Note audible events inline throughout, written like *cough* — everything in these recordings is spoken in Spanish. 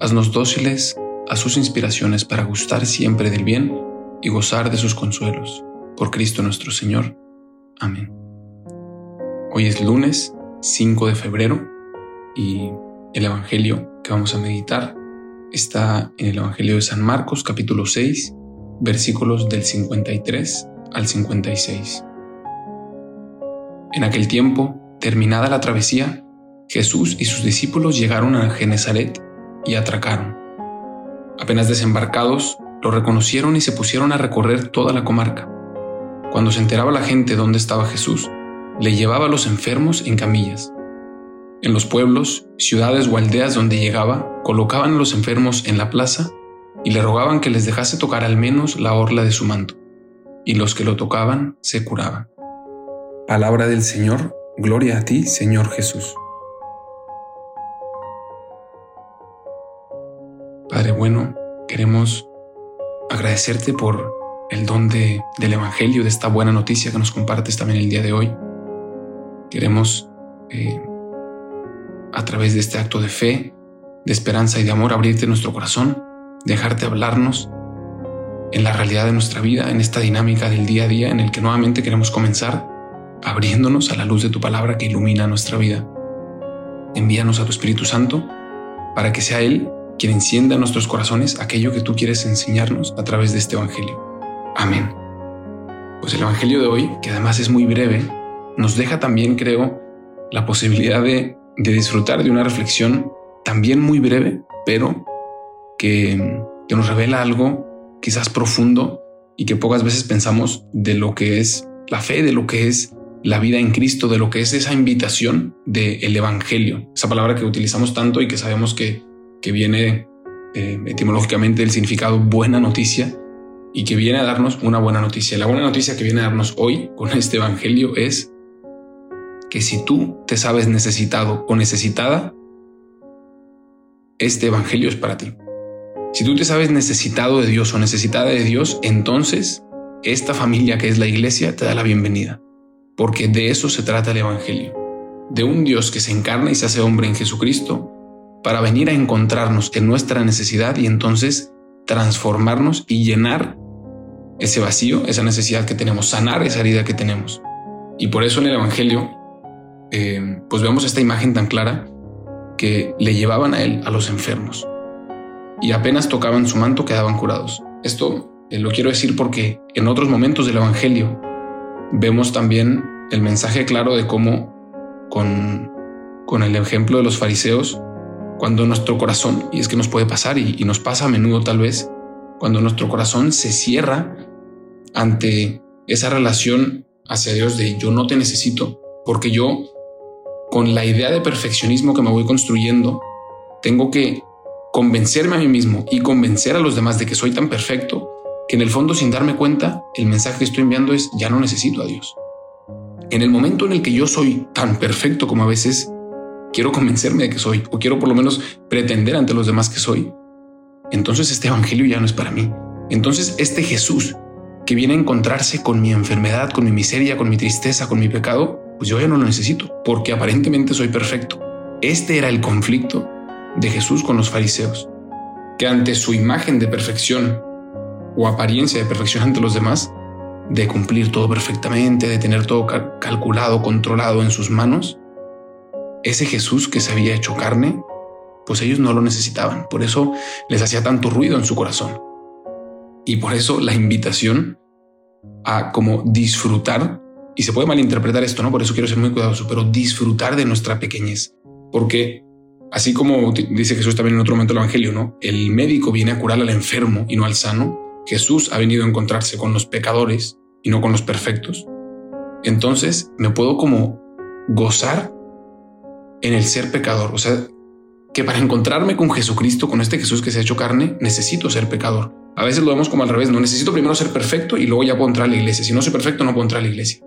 haznos dóciles a sus inspiraciones para gustar siempre del bien y gozar de sus consuelos. Por Cristo nuestro Señor. Amén. Hoy es lunes 5 de febrero y el Evangelio que vamos a meditar está en el Evangelio de San Marcos capítulo 6 versículos del 53 al 56. En aquel tiempo, terminada la travesía, Jesús y sus discípulos llegaron a Genezaret y atracaron. Apenas desembarcados, lo reconocieron y se pusieron a recorrer toda la comarca. Cuando se enteraba la gente dónde estaba Jesús, le llevaba a los enfermos en camillas. En los pueblos, ciudades o aldeas donde llegaba, colocaban a los enfermos en la plaza y le rogaban que les dejase tocar al menos la orla de su manto, y los que lo tocaban se curaban. Palabra del Señor, gloria a ti, Señor Jesús. Bueno, queremos agradecerte por el don del Evangelio, de esta buena noticia que nos compartes también el día de hoy. Queremos, eh, a través de este acto de fe, de esperanza y de amor, abrirte nuestro corazón, dejarte hablarnos en la realidad de nuestra vida, en esta dinámica del día a día en el que nuevamente queremos comenzar abriéndonos a la luz de tu palabra que ilumina nuestra vida. Envíanos a tu Espíritu Santo para que sea Él quien encienda en nuestros corazones aquello que tú quieres enseñarnos a través de este Evangelio. Amén. Pues el Evangelio de hoy, que además es muy breve, nos deja también, creo, la posibilidad de, disfrutar de una reflexión también muy breve, pero que, que nos revela algo quizás profundo y que pocas veces pensamos de lo que es la fe, de lo que es la vida en Cristo, de lo que es esa invitación del Evangelio, esa palabra que utilizamos tanto y que sabemos que, que viene eh, etimológicamente del significado buena noticia y que viene a darnos una buena noticia. La buena noticia que viene a darnos hoy con *laughs* este Evangelio es que si tú te sabes necesitado o necesitada, este Evangelio es para ti. Si tú te sabes necesitado de Dios o necesitada de Dios, entonces esta familia que es la iglesia te da la bienvenida porque de eso se trata el Evangelio, de un Dios que se encarna y se hace hombre en Jesucristo para venir a encontrarnos en nuestra necesidad y entonces transformarnos y llenar ese vacío, esa necesidad que tenemos, sanar esa herida que tenemos. Y por eso en el Evangelio, eh, pues vemos esta imagen tan clara que le llevaban a él a los enfermos y apenas tocaban su manto quedaban curados. Esto eh, lo quiero decir porque en otros momentos del Evangelio vemos también el mensaje claro de cómo con, con el ejemplo de los fariseos, cuando nuestro corazón, y es que nos puede pasar y, y nos pasa a menudo tal vez, cuando nuestro corazón se cierra ante esa relación hacia Dios de yo no te necesito, porque yo con la idea de perfeccionismo que me voy construyendo, tengo que convencerme a mí mismo y convencer a los demás de que soy tan perfecto que en el fondo sin darme cuenta, el mensaje que estoy enviando es ya no necesito a Dios. En el momento en el que yo soy tan perfecto como a veces quiero convencerme de que soy, o quiero por lo menos pretender ante los demás que soy, entonces este Evangelio ya no es para mí. Entonces este Jesús que viene a encontrarse con mi enfermedad, con mi miseria, con mi tristeza, con mi pecado, pues yo ya no lo necesito, porque aparentemente soy perfecto. Este era el conflicto de Jesús con los fariseos, que ante su imagen de perfección o apariencia de perfección ante los demás, de cumplir todo perfectamente, de tener todo calculado, controlado en sus manos, ese Jesús que se había hecho carne, pues ellos no lo necesitaban. Por eso les hacía tanto ruido en su corazón. Y por eso la invitación a como disfrutar, y se puede malinterpretar esto, ¿no? Por eso quiero ser muy cuidadoso, pero disfrutar de nuestra pequeñez. Porque así como dice Jesús también en otro momento del Evangelio, ¿no? El médico viene a curar al enfermo y no al sano. Jesús ha venido a encontrarse con los pecadores y no con los perfectos, entonces me puedo como gozar en el ser pecador. O sea, que para encontrarme con Jesucristo, con este Jesús que se ha hecho carne, necesito ser pecador. A veces lo vemos como al revés, no necesito primero ser perfecto y luego ya puedo entrar a la iglesia. Si no soy perfecto, no puedo entrar a la iglesia.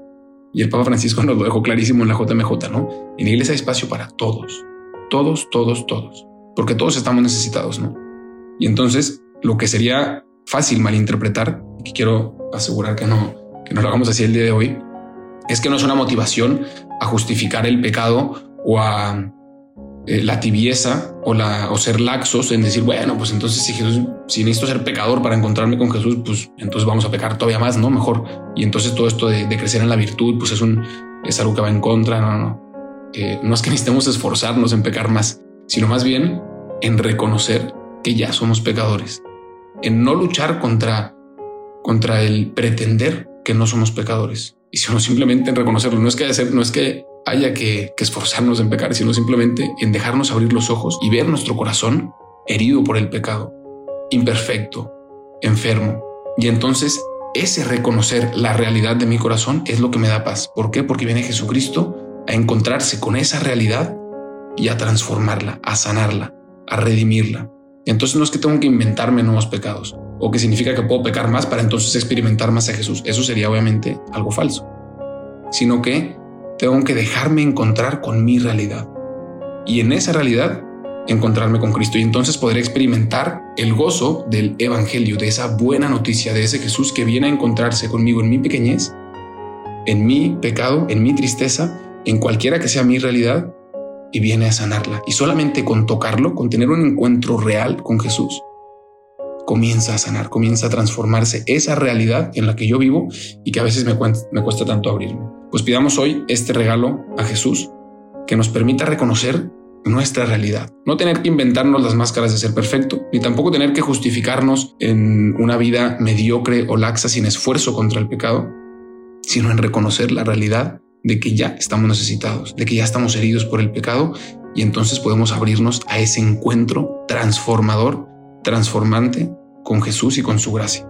Y el Papa Francisco *laughs* nos lo dejó clarísimo en la JMJ, ¿no? En la iglesia hay espacio para todos, todos, todos, todos, porque todos estamos necesitados, ¿no? Y entonces lo que sería fácil malinterpretar, que quiero asegurar que no, que no lo hagamos así el día de hoy, es que no es una motivación a justificar el pecado o a eh, la tibieza o, la, o ser laxos en decir, bueno, pues entonces si Jesús, si necesito ser pecador para encontrarme con Jesús, pues entonces vamos a pecar todavía más, ¿no? Mejor. Y entonces todo esto de, crecer en la virtud, pues es, un, es algo que va en contra, no, no. Eh, no es que *laughs* necesitemos esforzarnos en pecar más, sino más bien en reconocer que ya somos pecadores, en no luchar contra, contra el pretender que no somos pecadores, y sino *laughs* simplemente en reconocerlo. No es que, no es que haya que, esforzarnos en pecar, sino simplemente en dejarnos abrir los ojos y ver nuestro corazón herido por el pecado, imperfecto, enfermo. Y entonces ese reconocer la realidad de mi corazón es lo que me da paz. ¿Por qué? Porque viene Jesucristo a encontrarse con esa realidad y a transformarla, a sanarla, a redimirla. Entonces no es que tengo que inventarme nuevos pecados o que significa que puedo pecar más para entonces experimentar más a Jesús. Eso sería obviamente algo falso, sino que tengo que dejarme encontrar con mi realidad. Y en esa realidad encontrarme con Cristo y entonces podré experimentar el gozo del Evangelio, de esa buena noticia, de ese Jesús que viene a encontrarse conmigo en mi pequeñez, en mi pecado, en mi tristeza, en cualquiera que sea mi realidad y viene a sanarla. Y solamente con tocarlo, con tener un encuentro real con Jesús, comienza a sanar, comienza a transformarse esa realidad en la que yo vivo y que a veces me, me cuesta tanto abrirme. Pues pidamos hoy este regalo a Jesús que nos permita reconocer nuestra realidad. No tener que inventarnos las máscaras de ser perfecto, ni tampoco tener que justificarnos en una vida mediocre o laxa sin esfuerzo contra el pecado, sino en reconocer la realidad de que ya estamos necesitados, de que ya estamos heridos por el pecado y entonces podemos abrirnos a ese encuentro transformador transformante con Jesús y con su gracia.